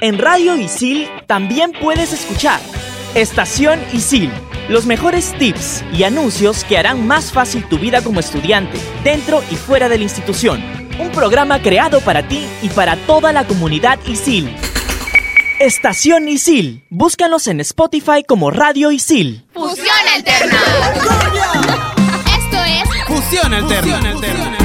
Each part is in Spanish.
En Radio Isil también puedes escuchar Estación Isil, los mejores tips y anuncios que harán más fácil tu vida como estudiante, dentro y fuera de la institución. Un programa creado para ti y para toda la comunidad Isil. Estación Isil. Búscanos en Spotify como Radio Isil. Fusión Alterna. Esto es Fusión Alterna. el Radio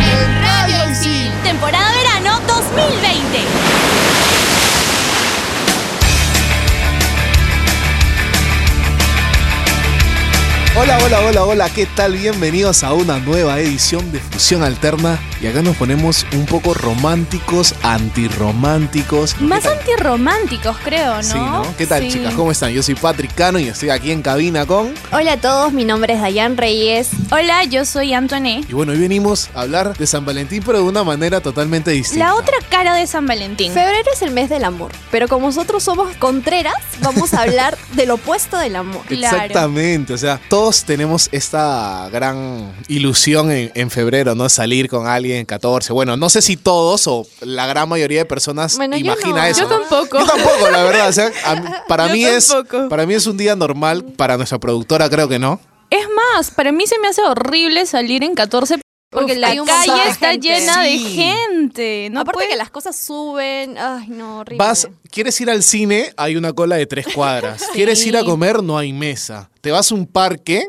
Hola, hola, hola, hola, ¿qué tal? Bienvenidos a una nueva edición de Fusión Alterna. Y acá nos ponemos un poco románticos, antirrománticos. Más antirrománticos, creo, ¿no? Sí, ¿no? ¿Qué tal, Sí. chicas? ¿Cómo están? Yo soy Patrick Cano y estoy aquí en cabina con. Hola a todos, mi nombre es Dayan Reyes. Hola, yo soy Antoine. Y bueno, hoy venimos a hablar de San Valentín, pero de una manera totalmente distinta. La otra cara de San Valentín. Febrero es el mes del amor, pero como nosotros somos contreras, vamos a hablar del opuesto del amor. Claro. Exactamente, o sea, todos tenemos esta gran ilusión en, en febrero, ¿no? Salir con alguien en 14. Bueno, no sé si todos o la gran mayoría de personas Bueno, yo imagina no. eso. Yo ¿no? tampoco. Yo tampoco, la verdad. o sea, mí- para, Yo mí es, para mí es un día normal, para nuestra productora creo que no. Es más, para mí se me hace horrible salir en 14 porque Uf, la calle está gente. llena de gente. No Aparte puede- que las cosas suben, ay no, horrible. Vas, quieres ir al cine, hay una cola de tres cuadras. Quieres ir a comer, no hay mesa. Te vas a un parque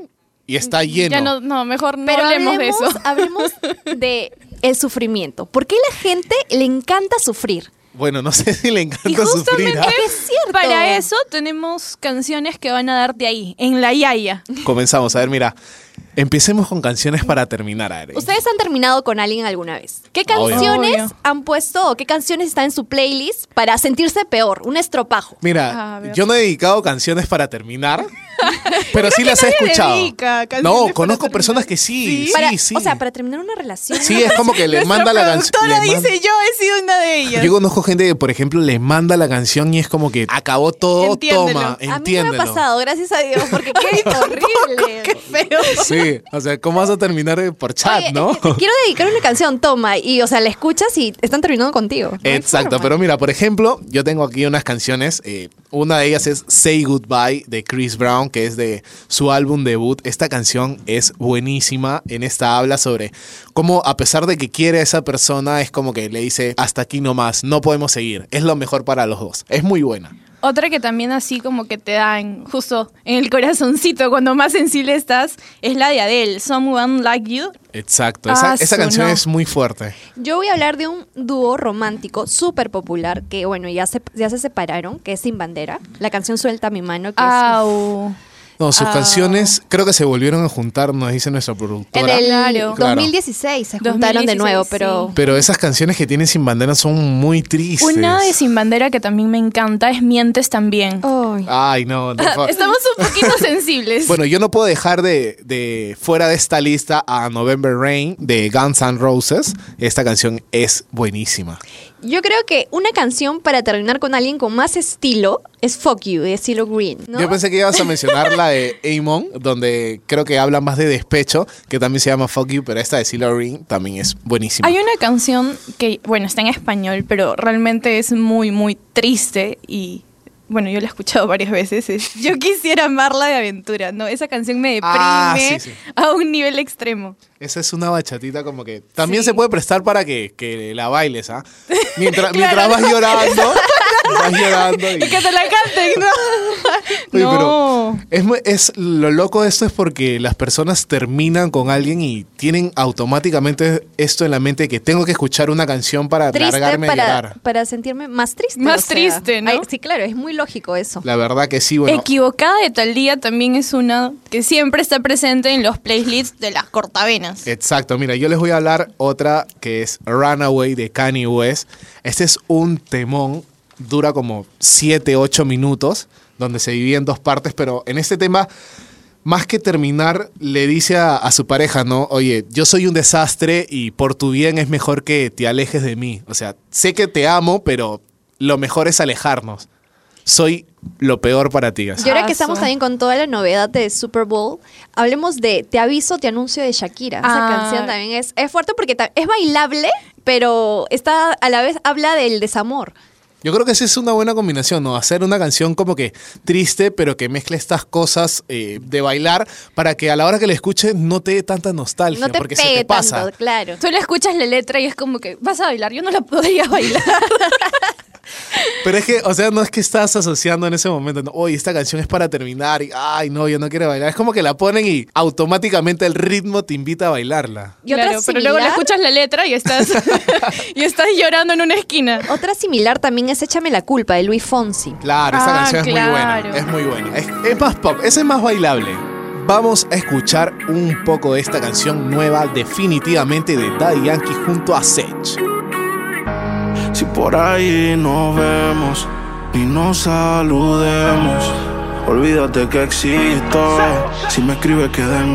y está lleno. Ya no, no, mejor no Pero hablemos, hablemos, de eso. hablemos de el sufrimiento. ¿Por qué la gente le encanta sufrir? Bueno, no sé si le encanta Y sufrir. justamente ¿ah? Es cierto. para eso tenemos canciones que van a darte ahí, en la yaya. Comenzamos, a ver, mira. Empecemos con canciones para terminar, Are. ¿Ustedes han terminado con alguien alguna vez? ¿Qué canciones Obvio. han puesto o qué canciones están en su playlist para sentirse peor? Un estropajo. Mira, yo no he dedicado canciones para terminar, pero sí las he escuchado. dedica no, conozco personas que sí, sí, Para- sí. O sea, para terminar una relación. Sí, es como que le manda la canción. manda- dice yo he sido una de ellas. Yo conozco gente que, por ejemplo, le manda la canción y es como que acabó todo, Entiéndelo. toma, A mí no me entiéndelo. ha pasado, gracias a Dios, porque qué horrible. Qué feo. Sí, o sea, ¿cómo vas a terminar eh, por chat, Oye, no? te quiero dedicar una canción, toma, y o sea, la escuchas y están terminando contigo. No Exacto, pero mira, por ejemplo, yo tengo aquí unas canciones. eh, una de ellas es Say Goodbye de Chris Brown, que es de su álbum debut. Esta canción es buenísima. En esta habla sobre cómo, a pesar de que quiere a esa persona, es como que le dice: Hasta aquí nomás, no podemos seguir. Es lo mejor para los dos. Es muy buena. Otra que también así como que te dan justo en el corazoncito cuando más sensible estás es la de Adele, Someone Like You. Exacto. Esa, Ah, esa canción no. es muy fuerte. Yo voy a hablar de un dúo romántico súper popular que, bueno, ya se, ya se separaron, que es Sin Bandera. La canción Suelta mi mano, que Au. No, sus Ah. canciones creo que se volvieron a juntar, nos dice nuestra es productora. en el Claro. 2016 se juntaron de 2016, nuevo, sí. pero... Pero esas canciones que tienen sin bandera son muy tristes. Una de Sin Bandera que también me encanta es Mientes también. Ay. Ay, no. favor. Estamos un poquito sensibles. Bueno, yo no puedo dejar de, de fuera de esta lista a November Rain de Guns N' Roses. Esta canción es buenísima. Yo creo que una canción para terminar con alguien con más estilo es Fuck You, de Estilo Green, ¿no? Yo pensé que ibas a mencionar la de Amon, donde creo que habla más de despecho, que también se llama Fuck You, pero esta de Silo Green también es buenísima. Hay una canción que, bueno, está en español, pero realmente es muy, muy triste y, bueno, yo la he escuchado varias veces. es Yo quisiera amarla de aventura, ¿no? Esa canción me deprime Ah, sí, sí. a un nivel extremo. Esa es una bachatita como que también se puede prestar para que, que la bailes, ¿ah? Mientras, Claro. mientras vas llorando, vas llorando y... Y que te la canten, ¿no? Oye, no. pero es, es lo loco de esto es porque las personas terminan con alguien y tienen automáticamente esto en la mente que tengo que escuchar una canción para triste largarme a para, llorar. para sentirme más triste. Más o sea. triste, ¿no? Ay, sí, claro, es muy lógico eso. La verdad que sí, bueno. Equivocada de tal día también es una que siempre está presente en los playlists de las cortavenas. Exacto, mira, yo les voy a hablar otra que es Runaway de Kanye West. Este es un temón, dura como 7, 8 minutos, donde se divide en dos partes, pero en este tema, más que terminar, le dice a, a su pareja, ¿no? Oye, yo soy un desastre y por tu bien es mejor que te alejes de mí. O sea, sé que te amo, pero lo mejor es alejarnos. Soy lo peor para ti. así. Y ahora que estamos también con toda la novedad de Super Bowl, hablemos de Te aviso, te anuncio de Shakira. Esa Ah. canción también es, es fuerte porque es bailable, pero está a la vez habla del desamor. Yo creo que esa es una buena combinación, ¿no? Hacer una canción como que triste, pero que mezcle estas cosas eh, de bailar para que a la hora que la escuches no te dé tanta nostalgia, No te porque se pegue te pasa. tanto, claro. Tú le escuchas la letra y es como que vas a bailar. Yo no la podría bailar. Pero es que, o sea, no es que estás asociando en ese momento, no, oye, esta canción es para terminar y, ay, no, yo no quiero bailar. Es como que la ponen y automáticamente el ritmo te invita a bailarla. Y otra Claro, pero luego le escuchas la letra y estás, y estás llorando en una esquina. Otra similar también es Échame la culpa de Luis Fonsi. Claro, esta Ah, canción es muy buena. Es muy buena. Es, es más pop, esa es más bailable. Vamos a escuchar un poco de esta canción nueva, definitivamente de Daddy Yankee junto a Sech. Si por ahí nos vemos y nos saludemos, olvídate que existo. Si me escribes, queda en.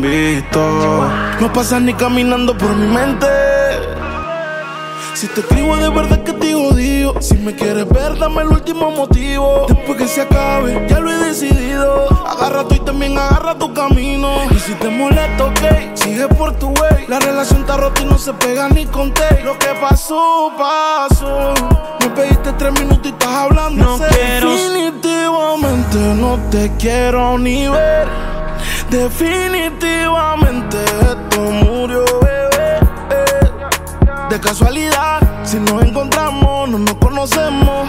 No pasas ni caminando por mi mente. Si te escribo de verdad que te Si me quieres ver, dame el último motivo. Después que se acabe, ya lo he decidido. Agarra tú y también agarra tu camino. Y si te molesta, ok, sigue por tu way. La relación está rota y no se pega ni con té Lo que pasó, pasó. Me pediste tres minutos y estás hablando No quiero- Definitivamente no te quiero ni ver. Definitivamente esto murió, eh. De casualidad, si nos encontramos, no nos conocemos.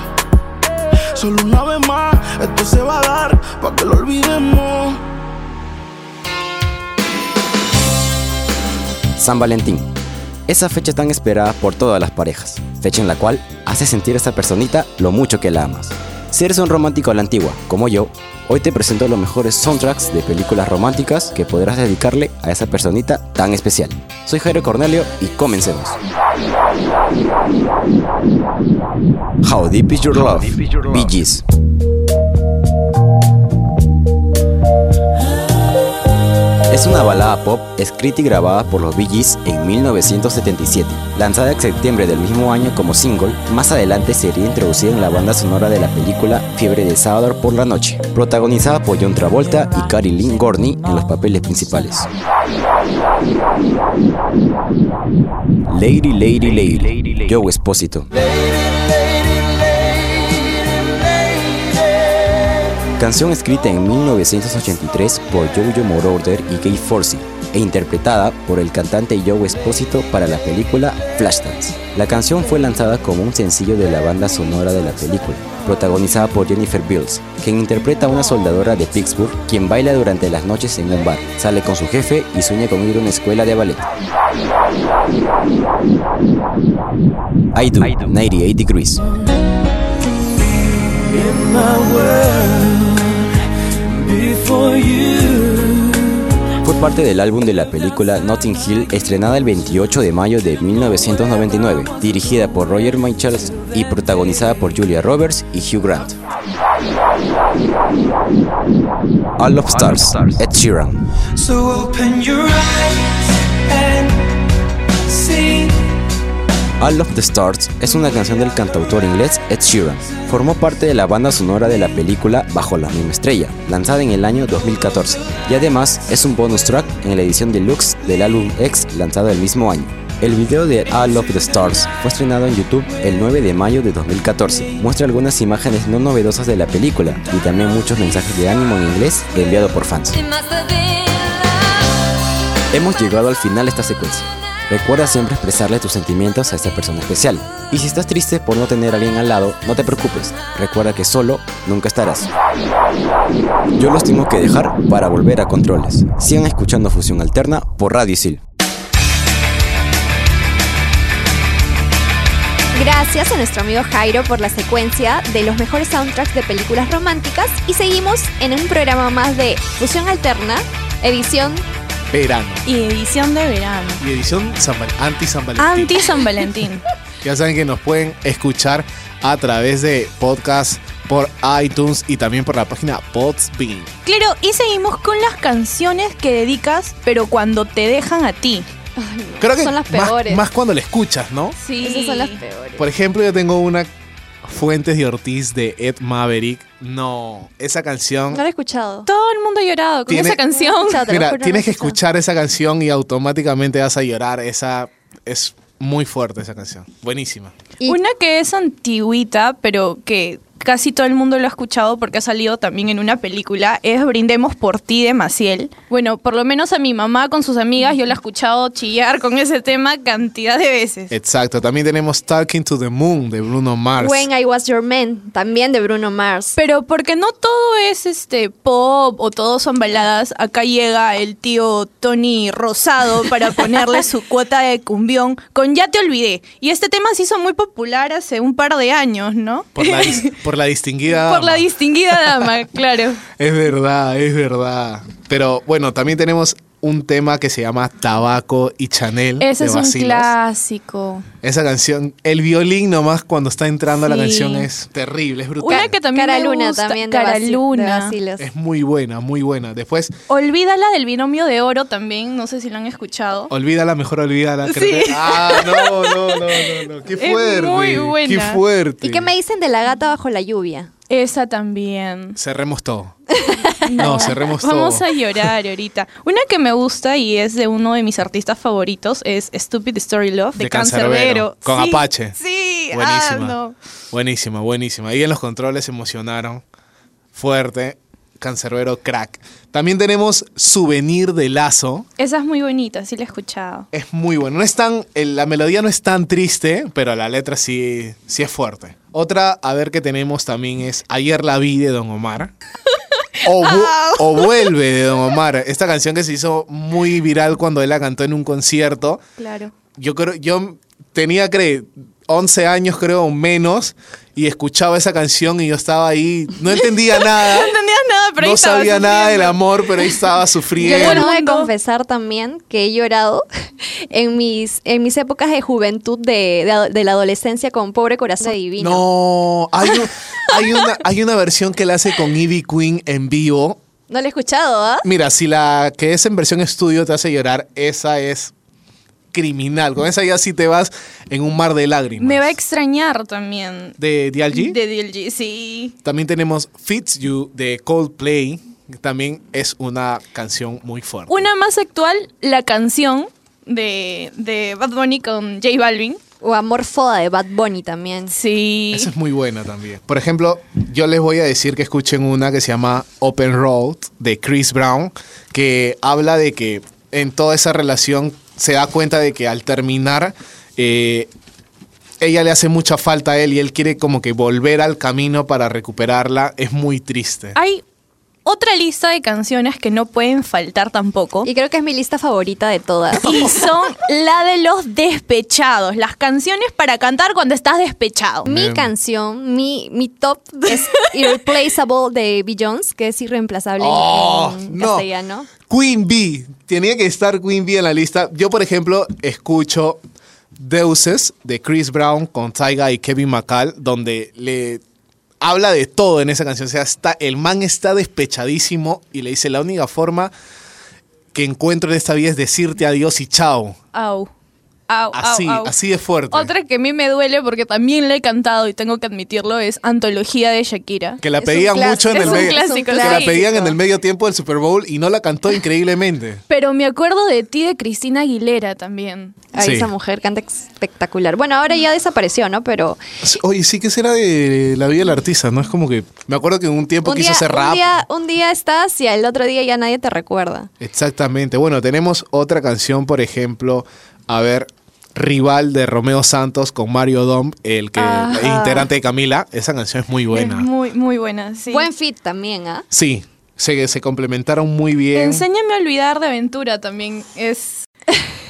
Solo una vez más, esto se va a dar para que lo olvidemos. San Valentín. Esa fecha tan esperada por todas las parejas. Fecha en la cual hace sentir a esa personita lo mucho que la amas. Si eres un romántico a la antigua, como yo, hoy te presento los mejores soundtracks de películas románticas que podrás dedicarle a esa personita tan especial. Soy Jairo Cornelio y comencemos. How Deep Is Your Love? Bee Gees. Es una balada pop escrita y grabada por los Bee Gees en 1977. Lanzada en septiembre del mismo año como single, más adelante sería introducida en la banda sonora de la película Fiebre de sábado por la noche, protagonizada por John Travolta y Carrie Lynn Gorney en los papeles principales. Lady, Lady, Lady, Joe Espósito. Canción escrita en 1983 por Jojo Moroder y Gay Forsey e interpretada por el cantante Joe Espósito para la película Flashdance. La canción fue lanzada como un sencillo de la banda sonora de la película, protagonizada por Jennifer Beals, quien interpreta a una soldadora de Pittsburgh quien baila durante las noches en un bar, sale con su jefe y sueña con ir a una escuela de ballet. I Do, 98 Degrees. Fue parte del álbum de la película Notting Hill, estrenada el 28 de mayo de 1999, dirigida por Roger Michaels y protagonizada por Julia Roberts y Hugh Grant. All of Stars, Ed Sheeran. So open your eyes All of the Stars es una canción del cantautor inglés Ed Sheeran. Formó parte de la banda sonora de la película Bajo la misma estrella, lanzada en el año 2014, y además es un bonus track en la edición deluxe del álbum X lanzado el mismo año. El video de All of the Stars fue estrenado en YouTube el 9 de mayo de 2014. Muestra algunas imágenes no novedosas de la película y también muchos mensajes de ánimo en inglés enviado por fans. Hemos llegado al final de esta secuencia. Recuerda siempre expresarle tus sentimientos a esa persona especial. Y si estás triste por no tener a alguien al lado, no te preocupes. Recuerda que solo nunca estarás. Yo los tengo que dejar para volver a controles. Sigan escuchando Fusión Alterna por Radio Isil. Gracias a nuestro amigo Jairo por la secuencia de los mejores soundtracks de películas románticas y seguimos en un programa más de Fusión Alterna, edición Verano. Y edición de verano. Y edición San Val- anti-San Valentín. Anti San Valentín. Ya saben que nos pueden escuchar a través de podcast por iTunes y también por la página Podbean. Claro, y seguimos con las canciones que dedicas, pero cuando te dejan a ti. Creo que Son las más- peores. Más, cuando la escuchas, ¿no? Sí. Esas son las peores. Por ejemplo, yo tengo una Fuentes de Ortiz de Ed Maverick. No, esa canción. No lo he escuchado. Todo el mundo ha llorado con Tiene- esa canción. Mira, juro, tienes que escuchar esa canción y automáticamente vas a llorar. Esa es muy fuerte esa canción. Buenísima. Y- Una que es antigüita, pero que casi todo el mundo lo ha escuchado porque ha salido también en una película, es Brindemos por ti de Maciel. Bueno, por lo menos a mi mamá con sus amigas yo la he escuchado chillar con ese tema cantidad de veces. Exacto. También tenemos Talking to the Moon de Bruno Mars. When I Was Your Man, también de Bruno Mars. Pero porque no todo es este pop o todo son baladas, acá llega el tío Tony Rosado para ponerle su cuota de cumbión con Ya te olvidé. Y este tema se hizo muy popular hace un par de años, ¿no? Por la, por la distinguida. Por la dama. distinguida dama, claro. Es verdad, es verdad. Pero bueno, también tenemos un tema que se llama Tabaco y Chanel. Ese de es un clásico. Esa canción, el violín nomás cuando está entrando a la Sí. canción es terrible, es brutal. Una que también Cara me Luna gusta, también de, Cara de Luna. Es muy buena, muy buena. Después, Olvídala del binomio de oro también, no sé si lo han escuchado. olvídala, mejor olvídala. creo Sí. que- Ah, no, no, no, no, no. Qué Es fuerte. muy buena. Qué fuerte. ¿Y qué me dicen de la gata bajo la lluvia? Esa también. Cerremos todo. No, cerremos Vamos todo. a llorar ahorita. Una que me gusta y es de uno de mis artistas favoritos es Stupid Story Love de, De Cancerbero. Con Sí, Apache. Sí, Buenísima. ah, no. Buenísima, buenísima. Ahí en los controles se emocionaron. Fuerte. Cancerbero crack. También tenemos Souvenir de Lazo. Esa es muy bonita, sí la he escuchado. Es muy bueno. No es tan, la melodía no es tan triste, pero la letra sí, sí es fuerte. Otra, a ver que tenemos también es Ayer la vi de Don Omar. O, vu- o Vuelve de Don Omar. Esta canción que se hizo muy viral cuando él la cantó en un concierto. Claro. Yo creo, yo tenía, creo, 11 años, creo, o menos, y escuchaba esa canción y yo estaba ahí, no entendía nada. No entendías nada, pero ahí no sabía nada del amor, pero ahí estaba Yo sufriendo. El tengo que confesar también que he llorado en mis, en mis épocas de juventud de, de la adolescencia con Pobre Corazón Divino. No, hay, un- hay, una, hay una versión que la hace con Ivy Queen en vivo. No lo he escuchado, ¿ah? Mira, si la que es en versión estudio te hace llorar, esa es criminal. Con esa ya sí te vas en un mar de lágrimas. Me va a extrañar también. ¿De DLG? De DLG, sí. También tenemos Fits You de Coldplay. que También es una canción muy fuerte. Una más actual, la canción de, de Bad Bunny con J Balvin. O Amor Foda de Bad Bunny también. Sí. Esa es muy buena también. Por ejemplo, yo les voy a decir que escuchen una que se llama Open Road de Chris Brown, que habla de que en toda esa relación se da cuenta de que al terminar, eh, ella le hace mucha falta a él y él quiere como que volver al camino para recuperarla. Es muy triste. Hay otra lista de canciones que no pueden faltar tampoco. Y creo que es mi lista favorita de todas. Y son la de los despechados, las canciones para cantar cuando estás despechado. Mi canción, mi, mi top es Irreplaceable de B. Jones, que es irreemplazable en- Oh, en no. castellano. Queen Bee. Tenía que estar Queen Bee en la lista. Yo, por ejemplo, escucho Deuces de Chris Brown con Tyga y Kevin McCall, donde le habla de todo en esa canción. O sea, está, el man está despechadísimo y le dice, la única forma que encuentro en esta vida es decirte adiós y chao. Au. Au, Así, au. así de fuerte. Otra que a mí me duele porque también la he cantado y tengo que admitirlo es Antología de Shakira. Que la Es un pedían mucho en el un medio. clásico, Que la pedían en el medio tiempo del Super Bowl y no la cantó increíblemente. Pero me acuerdo de ti de Cristina Aguilera también. Ay, Sí. esa mujer canta espectacular. Bueno, ahora ya desapareció, ¿no? Pero Oye, sí que será de la vida del artista, ¿no? Es como que. Me acuerdo que en un tiempo un quiso día, hacer un, rap. día, un día estás y al otro día ya nadie te recuerda. Exactamente. Bueno, tenemos otra canción, por ejemplo, a ver, Rival de Romeo Santos con Mario Dom, el que Ajá. el integrante de Camila. Esa canción es muy buena. Es muy, muy buena, sí. Buen fit también, ¿ah? Sí, se, se complementaron muy bien. Enséñame a olvidar de aventura también. Es,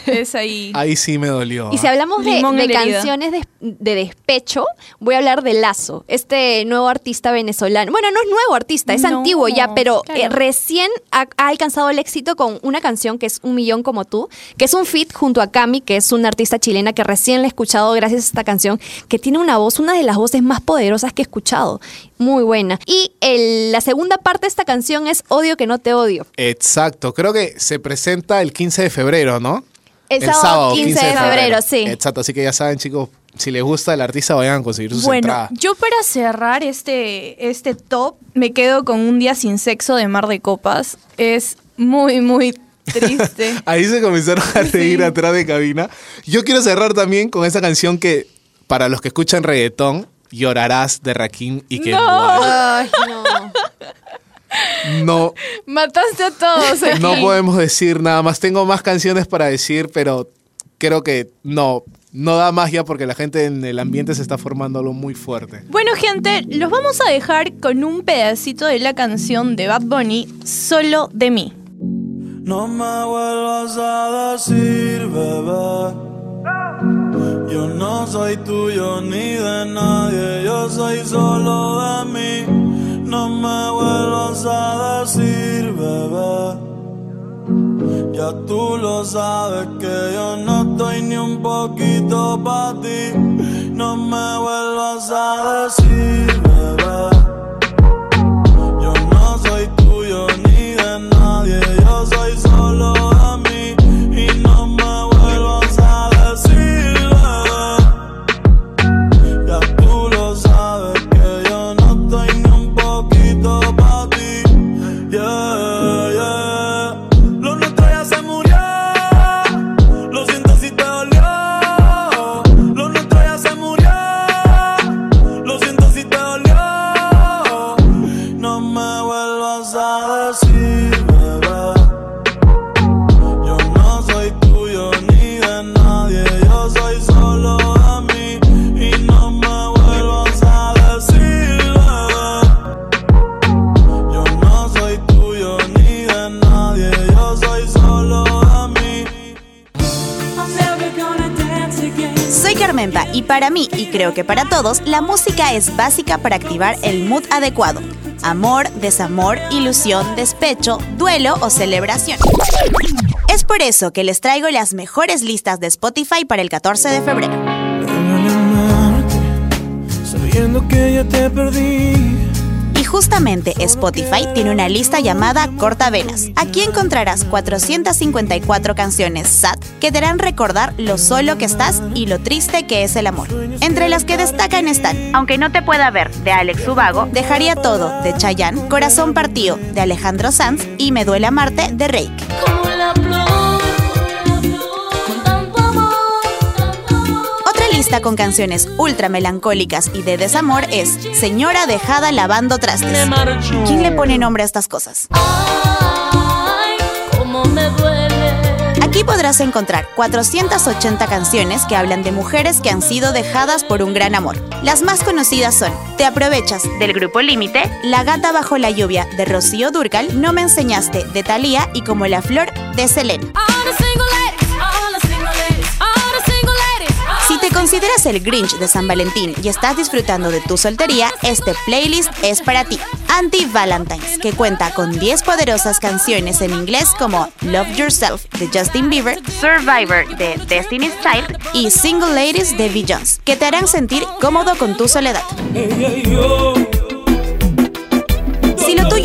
es ahí. Ahí sí me dolió. Y si ¿ah? hablamos de, canciones de, de despecho, voy a hablar de Lazo, este nuevo artista venezolano. Bueno, no es nuevo artista, es No, antiguo ya, pero claro. eh, recién ha, ha alcanzado el éxito con una canción que es Un Millón como tú, que es un feat junto a Cami, que es una artista chilena que recién la he escuchado gracias a esta canción, que tiene una voz, una de las voces más poderosas que he escuchado. Muy buena. Y el- la segunda parte de esta canción es Odio que no te odio. Exacto, creo que se presenta el 15 de febrero, ¿no? El sábado 15 de febrero, sí. Exacto, así que ya saben, chicos, si les gusta el artista, vayan a conseguir sus Bueno, entradas. yo para cerrar este, este top me quedo con Un día sin sexo de Mar de Copas. Es muy, muy Triste. Ahí se comenzaron a reír atrás de cabina. Yo quiero cerrar también con esa canción que, para los que escuchan reggaetón, llorarás de Rakim y que Ay, no. no, Mataste a todos aquí. no podemos decir nada más. Tengo más canciones para decir, pero creo que no, no da ya porque la gente en el ambiente se está formando algo muy fuerte. Bueno, gente, los vamos a dejar con un pedacito de la canción de Bad Bunny, Solo de mí. No me vuelvas a decir, bebé. Yo no soy tuyo ni de nadie, yo soy solo de mí. No me vuelvas a decir, bebé. Ya tú lo sabes que yo no estoy ni un poquito para ti. No me vuelvas a decir, bebé. Para mí, y creo que para todos, la música es básica para activar el mood adecuado. Amor, desamor, ilusión, despecho, duelo o celebración. Es por eso que les traigo las mejores listas de Spotify para el 14 de febrero. Y justamente Spotify tiene una lista llamada Cortavenas. Aquí encontrarás 454 canciones sad que te harán recordar lo solo que estás y lo triste que es el amor. Entre las que destacan están Aunque no te pueda ver, de Alex Ubago, Dejaría todo, de Chayanne, Corazón partido, de Alejandro Sanz y Me duele amarte, de Reik. Lista con canciones ultra melancólicas y de desamor es Señora dejada lavando trastes. ¿Quién le pone nombre a estas cosas? Aquí podrás encontrar 480 canciones que hablan de mujeres que han sido dejadas por un gran amor. Las más conocidas son Te aprovechas del grupo Límite, La gata bajo la lluvia de Rocío Durcal, No me enseñaste de Thalía y Como la flor de Selena. Consideras el Grinch de San Valentín y estás disfrutando de tu soltería, este playlist es para ti. Anti-Valentines, que cuenta con 10 poderosas canciones en inglés como Love Yourself de Justin Bieber, Survivor de Destiny's Child y Single Ladies de Jones, que te harán sentir cómodo con tu soledad.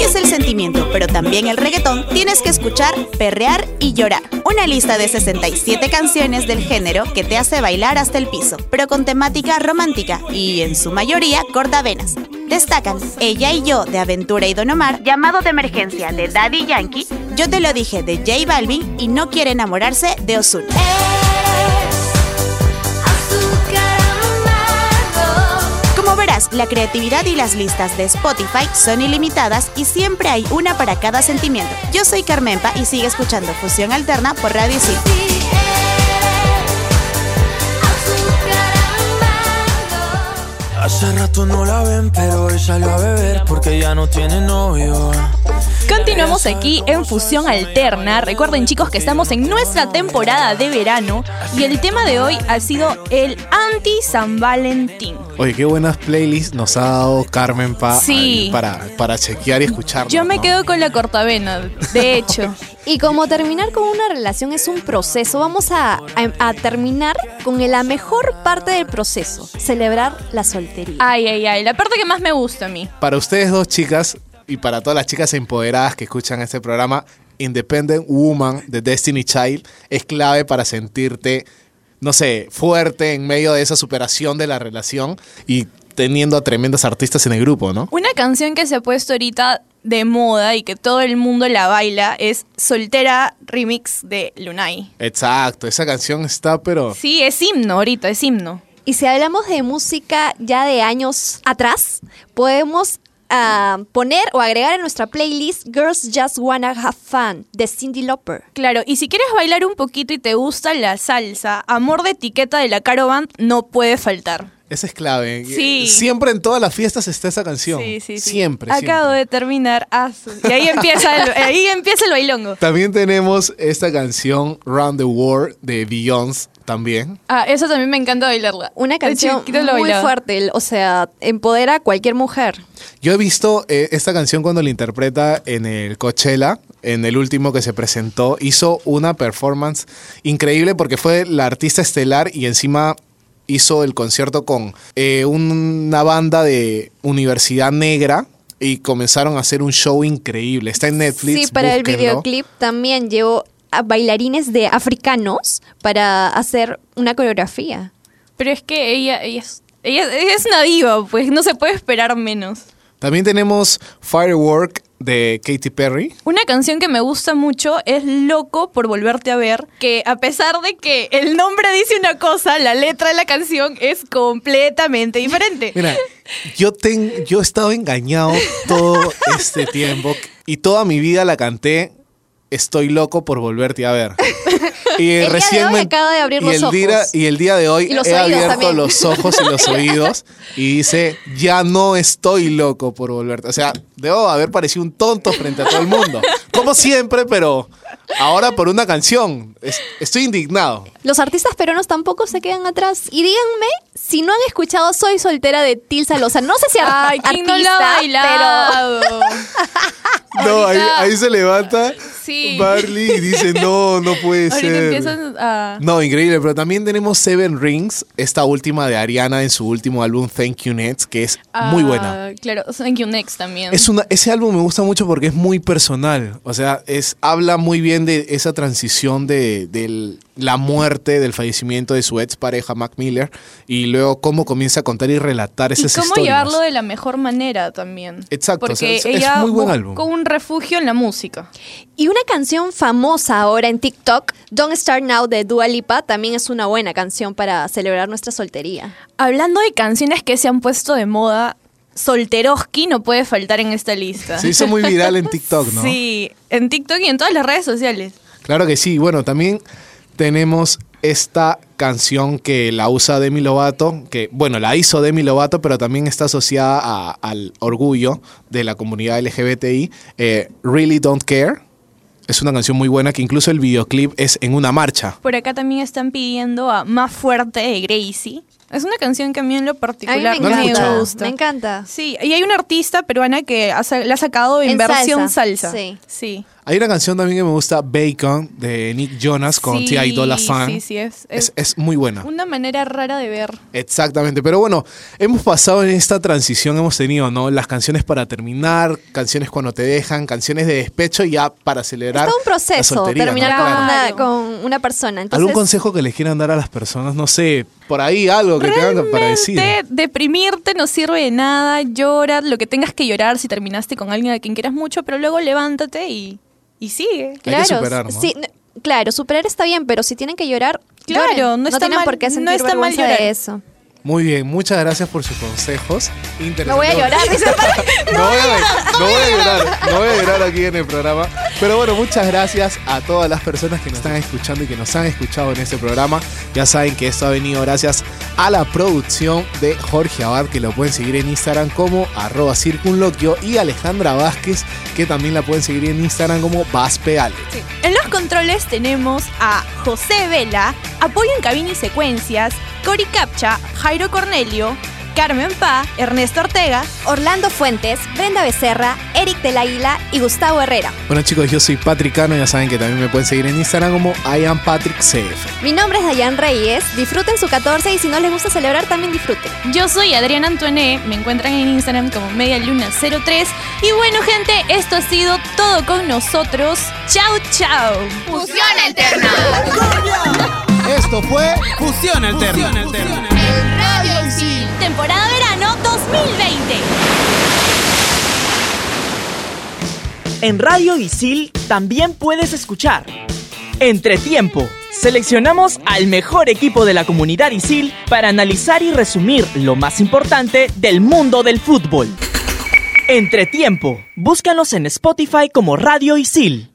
Es el sentimiento, pero también el reggaetón, tienes que escuchar Perrear y Llorar. Una lista de 67 canciones del género que te hace bailar hasta el piso, pero con temática romántica y en su mayoría cortavenas. Destacan Ella y Yo de Aventura y Don Omar, Llamado de Emergencia de Daddy Yankee, Yo te lo dije de J Balvin y No quiere enamorarse de Ozuna. La creatividad y las listas de Spotify son ilimitadas y siempre hay una para cada sentimiento. Yo soy Carmenpa y sigue escuchando Fusión Alterna por Radio Isil. Hace rato no la ven, pero hoy salió a beber porque ya no tiene novio. Continuamos aquí en Fusión Alterna. Recuerden chicos que estamos en nuestra temporada de verano y el tema de hoy ha sido el anti-San Valentín. Oye, qué buenas playlists nos ha dado Carmen pa, Sí. para, para chequear y escuchar. Yo me quedo con la cortavena, de hecho. Y como terminar con una relación es un proceso, vamos a, a- a terminar con la mejor parte del proceso, celebrar la soltería. Ay, ay, ay, la parte que más me gusta a mí. Para ustedes dos chicas y para todas las chicas empoderadas que escuchan este programa, Independent Woman de Destiny Child es clave para sentirte, no sé, fuerte en medio de esa superación de la relación y teniendo a tremendos artistas en el grupo, ¿no? Una canción que se ha puesto ahorita de moda y que todo el mundo la baila es Soltera Remix de Lunay. Exacto, esa canción está, pero... Sí, es himno ahorita, es himno. Y si hablamos de música ya de años atrás, podemos ah, poner o agregar en nuestra playlist Girls Just Wanna Have Fun de Cindy Lauper. Claro, y si quieres bailar un poquito y te gusta la salsa, Amor de etiqueta de la Caro Band no puede faltar. Esa es clave. Sí. Siempre en todas las fiestas está esa canción. Sí, sí, sí. Siempre. Acabo siempre. de terminar. ah, Y ahí empieza el, ahí empieza el bailongo. También tenemos esta canción Round the World de Beyoncé también. Ah, eso también me encanta bailarla. Una canción muy fuerte, o sea, empodera a cualquier mujer. Yo he visto eh, esta canción cuando la interpreta en el Coachella, en el último que se presentó. Hizo una performance increíble porque fue la artista estelar y encima hizo el concierto con eh, una banda de universidad negra y comenzaron a hacer un show increíble. Está en Netflix. sí, para el videoclip también llevó a bailarines de africanos para hacer una coreografía. Pero es que ella, ella, es, ella, ella es una diva, pues no se puede esperar menos. También tenemos Firework de Katy Perry. Una canción que me gusta mucho es Loco por volverte a ver, que a pesar de que el nombre dice una cosa, la letra de la canción es completamente diferente. Mira, yo, ten- yo he estado engañado todo este tiempo y toda mi vida la canté Estoy loco por volverte a ver. Y El día de recién hoy me- acaba de abrir y los el ojos. Día, y el día de hoy he abierto también. los ojos y los oídos y dice, ya no estoy loco por volverte. O sea, debo haber parecido un tonto frente a todo el mundo. Como siempre, pero ahora por una canción. Es- estoy indignado. Los artistas peruanos tampoco se quedan atrás. Y díganme si no han escuchado Soy soltera de Tilsa Loza. No sé si Ay, ¿quién no ha artista? No, ahí, Ahorita- ahí se levanta Sí. Barley y dice, no, no puede Ahorita ser. empiezan a... No, increíble, pero también tenemos Seven Rings, esta última de Ariana en su último álbum Thank You Next, que es muy Ah, buena. Claro, Thank You Next también. Es una, ese álbum me gusta mucho porque es muy personal. O sea, es, habla muy bien de esa transición de, de la muerte, del fallecimiento de su ex pareja, Mac Miller, y luego cómo comienza a contar y relatar y esas cómo historias. llevarlo de la mejor manera también. Exacto, o sea, Porque es- es ella muy buen buscó álbum. un refugio en la música. Y una canción famosa ahora en TikTok, Don't Start Now de Dua Lipa, también es una buena canción para celebrar nuestra soltería. Hablando de canciones que se han puesto de moda, Solteroski no puede faltar en esta lista. Se hizo muy viral en TikTok, ¿no? Sí, en TikTok y en todas las redes sociales. Claro que sí. Bueno, también tenemos esta canción que la usa Demi Lovato, que bueno, la hizo Demi Lovato, pero también está asociada a- al orgullo de la comunidad LGBTI. eh, really Don't Care. Es una canción muy buena que incluso el videoclip es en una marcha. Por acá también están pidiendo a Más Fuerte de Gracie. Es una canción que a mí en lo me particular me gusta. Me encanta. Sí, y hay una artista peruana que la ha sacado en, En versión salsa, salsa. sí. sí. Hay una canción también que me gusta, Bacon, de Nick Jonas con Sí, T.I. Dolla Sign. Sí, sí, es, Es, muy buena. una manera rara de ver. Exactamente, pero bueno, hemos pasado en esta transición, hemos tenido, ¿no? Las canciones para terminar, canciones cuando te dejan, canciones de despecho y ya para celebrar. Es todo un proceso terminar ¿no? con, una, con una persona. Entonces, ¿Algún consejo que les quieran dar a las personas? No sé, por ahí algo que tengan para decir. Deprimirte no sirve de nada, llora lo que tengas que llorar si terminaste con alguien a quien quieras mucho, pero luego levántate y, y sigue. Hay que claro, superar, ¿no? sí, claro, superar está bien, pero si tienen que llorar, Claro, lloren. no está tienen mal- por qué no sentir está mal vergüenza llorar. de eso. Muy bien, muchas gracias por sus consejos. No voy a llorar, dice. No voy a, no voy a llorar, no voy a llorar aquí en el programa. Pero bueno, muchas gracias a todas las personas que nos están escuchando y que nos han escuchado en este programa. Ya saben que esto ha venido gracias a la producción de Jorge Abad, que lo pueden seguir en Instagram como arroba circunloquio, y Alejandra Vázquez, que también la pueden seguir en Instagram como Vaspeale. En los controles tenemos a José Vela, apoyo en cabina y secuencias, Cori Capcha, Jairo Cornelio, Carmen Pa, Ernesto Ortega. Orlando Fuentes, Brenda Becerra, Eric del Águila y Gustavo Herrera. Bueno chicos, yo soy Patrick Cano, ya saben que también me pueden seguir en Instagram como IamPatrickCF. Mi nombre es Dayan Reyes. Disfruten su 14 y si no les gusta celebrar, también disfruten. Yo soy Adriana Antoine, me encuentran en Instagram como MediaLuna03. Y bueno, gente, esto ha sido todo con nosotros. Chao, chao. Fusión alterna. Esto fue Fusión Alterna. Radio Isil. Temporada verano 2020. En Radio Isil también puedes escuchar Entretiempo. Seleccionamos al mejor equipo de la comunidad Isil para analizar y resumir lo más importante del mundo del fútbol. Entretiempo. Búscanos en Spotify como Radio Isil.